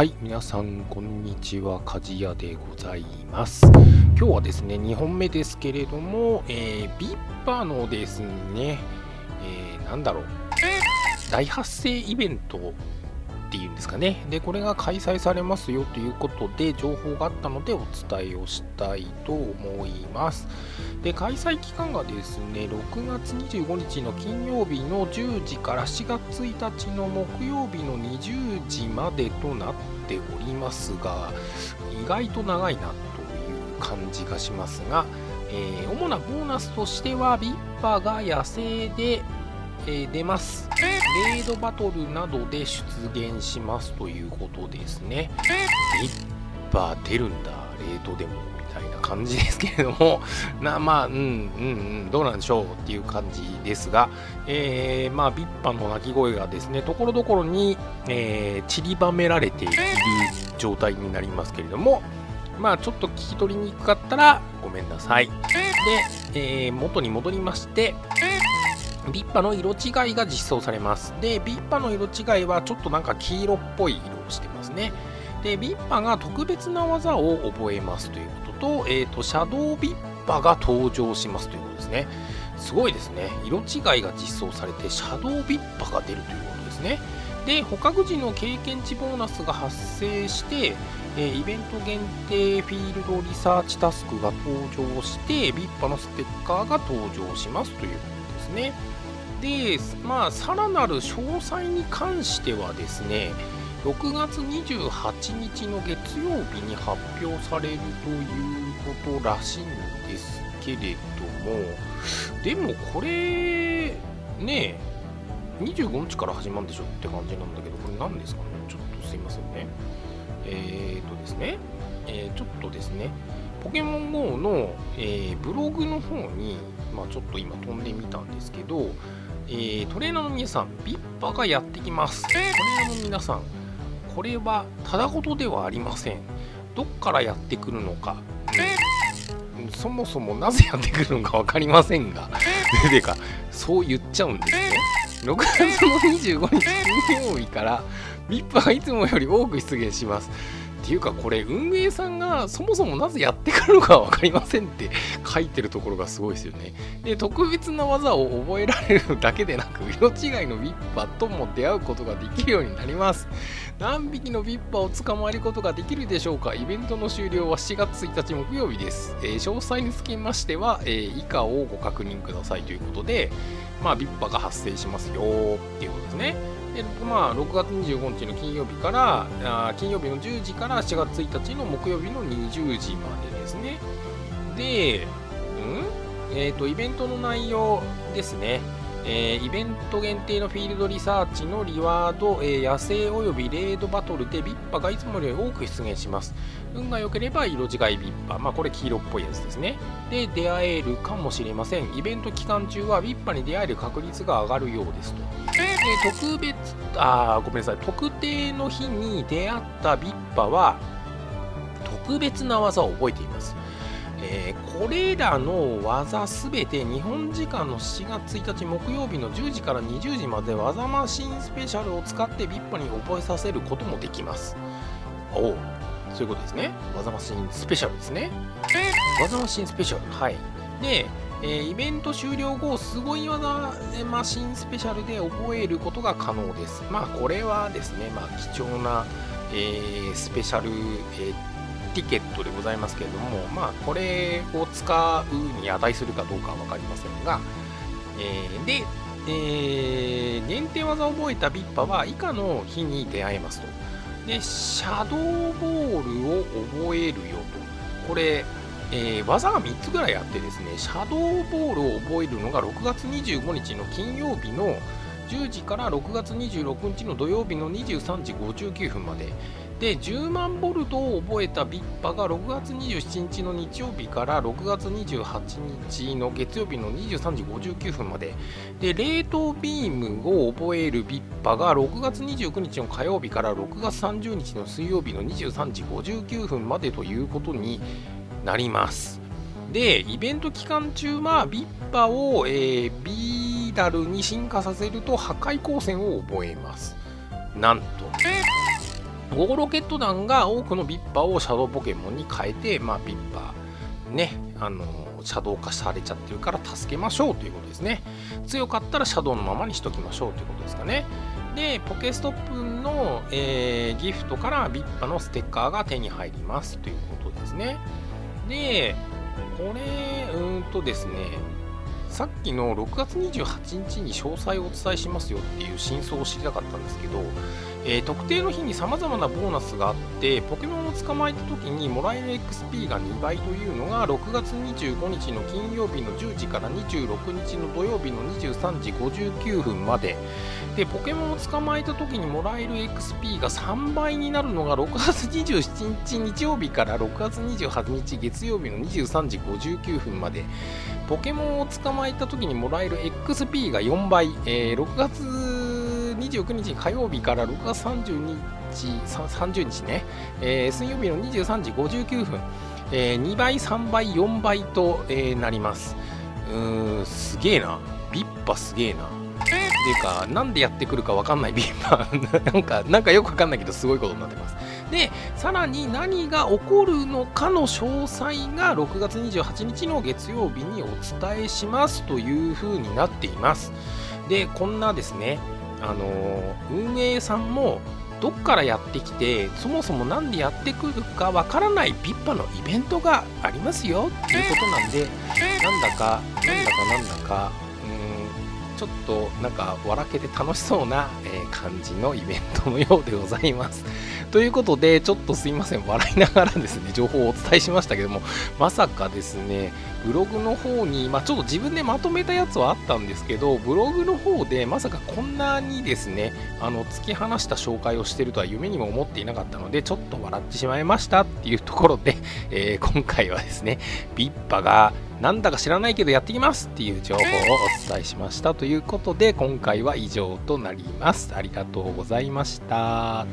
はい、皆さん、こんにちは。鍛冶屋でございます。今日はですね、2本目ですけれども、えー、ビッパのですね、えー、なんだろう、大発生イベントっていうんですかね。で、これが開催されますよということで、情報があったのでお伝えをしたいと思います。で、開催期間がですね、6月25日の金曜日の10時から7月1日の木曜日の20時までとなっておりますが、意外と長いなという感じがしますが、えー主なボーナスとしては、ビッパが野生で、えー出ます。レードバトルなどで出現しますということですね。ビッパ出るんだ、レードでもみたいな感じですけれども、なまあ、うんうんうん、どうなんでしょうっていう感じですが、えーまあ、ビッパの鳴き声がですね、ところどころに、えー散りばめられている状態になりますけれども、まあ、ちょっと聞き取りにくかったらごめんなさい。で、えー元に戻りまして、ビッパの色違いが実装されます。で、ビッパの色違いはちょっとなんか黄色っぽい色をしてますね。で、ビッパが特別な技を覚えますということと、えっ、と、シャドウビッパが登場しますということですね。すごいですね。色違いが実装されて、シャドウビッパが出るということですね。で、捕獲時の経験値ボーナスが発生して、えーイベント限定フィールドリサーチタスクが登場して、ビッパのステッカーが登場しますということね。で、まあ、さらなる詳細に関してはですね、6月28日の月曜日に発表されるということらしいんですけれども、でもこれ、ね、25日から始まるんでしょって感じなんだけど、これ何ですかね？ちょっとすいませんね。えーとですね、えーちょっとですね、ポケモン GO の、えーブログの方に、まあ、ちょっと今飛んでみたんですけど、えートレーナーの皆さん、ビッパがやってきます。トレーナーの皆さん、これはただごとではありません。どっからやってくるのか、うんそもそもなぜやってくるのか分かりませんが、でか、そう言っちゃうんですね。6月の25日金曜日から、ビッパがいつもより多く出現します。ていうかこれ運営さんがそもそもなぜやってくるのか分かりませんって書いてるところがすごいですよね。で特別な技を覚えられるだけでなく色違いのビッパとも出会うことができるようになります。何匹のビッパを捕まえることができるでしょうかイベントの終了は7月1日木曜日です。えー詳細につきましては、えー以下をご確認くださいということで、まあ、ビッパが発生しますよっていうことですね。でまあ、6月25日の金曜日からあ金曜日の10時から7月1日の木曜日の20時までですね。で、ん？えっ、と、イベントの内容ですね。えーイベント限定のフィールドリサーチのリワード、えー野生およびレードバトルでビッパがいつもより多く出現します。運が良ければ色違いビッパ、まあこれ黄色っぽいやつですね。で、出会えるかもしれません。イベント期間中はビッパに出会える確率が上がるようですと。で、特別、あごめんなさい、特定の日に出会ったビッパは、特別な技を覚えています。えーこれらの技すべて日本時間の7月1日木曜日の10時から20時まで技マシンスペシャルを使ってビッパに覚えさせることもできます。おうそういうことですね。技マシンスペシャルですね。技マシンスペシャル。はい。で、えーイベント終了後、すごい技マシンスペシャルで覚えることが可能です。まあ、これはですね、まあ、貴重な、えースペシャル、えーティケットでございますけれども、まあ、これを使うに値するかどうかは分かりませんが、えーで、えー限定技を覚えたビッパは以下の日に出会えますと。で、シャドーボールを覚えるよと。これ、えー技が3つぐらいあってですね、シャドーボールを覚えるのが6月25日の金曜日の10時から6月26日の土曜日の23時59分まで。で、10万ボルトを覚えたビッパが6月27日の日曜日から6月28日の月曜日の23時59分まで。で、冷凍ビームを覚えるビッパが6月29日の火曜日から6月30日の水曜日の23時59分までということになります。で、イベント期間中はビッパを、えーダルに進化させると破壊光線を覚えます。なんと。ゴーロケット団が多くのビッパをシャドウポケモンに変えて、まあ、ビッパーね、あのシャドウ化されちゃってるから助けましょうということですね。強かったらシャドウのままにしときましょうということですかね。で、ポケストップの、えー、ギフトからビッパのステッカーが手に入りますということですね。で、これ、うんとですね、さっきの6月28日に詳細をお伝えしますよっていう真相を知りたかったんですけど、えー、特定の日にさまざまなボーナスがあってポケモンを捕まえた時にもらえる XP が2倍というのが6月25日の金曜日の10時から26日の土曜日の23時59分まで。でポケモンを捕まえた時にもらえる XP が3倍になるのが6月27日日曜日から6月28日月曜日の23時59分まで。ポケモンを捕まえた時にもらえる XP が4倍、えー、6月29日火曜日から6月30日 ,30 日ね、えー、水曜日の23時59分、えー、2倍、3倍、4倍と、えー、なります。うーん、すげえな。ビッパすげえな。っていうか、なんでやってくるかわかんないビッパ なんか、なんかよくわかんないけど、すごいことになってます。で、さらに何が起こるのかの詳細が6月28日の月曜日にお伝えしますという風になっています。で、こんなですね、あの運営さんもどっからやってきてそもそも何でやってくるかわからないピッパのイベントがありますよっていうことなんでなんだかなんだかなんだかうんちょっとなんか笑けて楽しそうな、え、感じのイベントのようでございます。ということで、ちょっとすいません、笑いながらですね、情報をお伝えしましたけども、まさかですね、ブログの方に、まあ、ちょっと自分でまとめたやつはあったんですけど、ブログの方でまさかこんなにですね、あの突き放した紹介をしてるとは夢にも思っていなかったので、ちょっと笑ってしまいましたっていうところで、えー、今回はですね、ビッパがなんだか知らないけどやってきますっていう情報をお伝えしましたということで、今回は以上となります。ありがとうございました。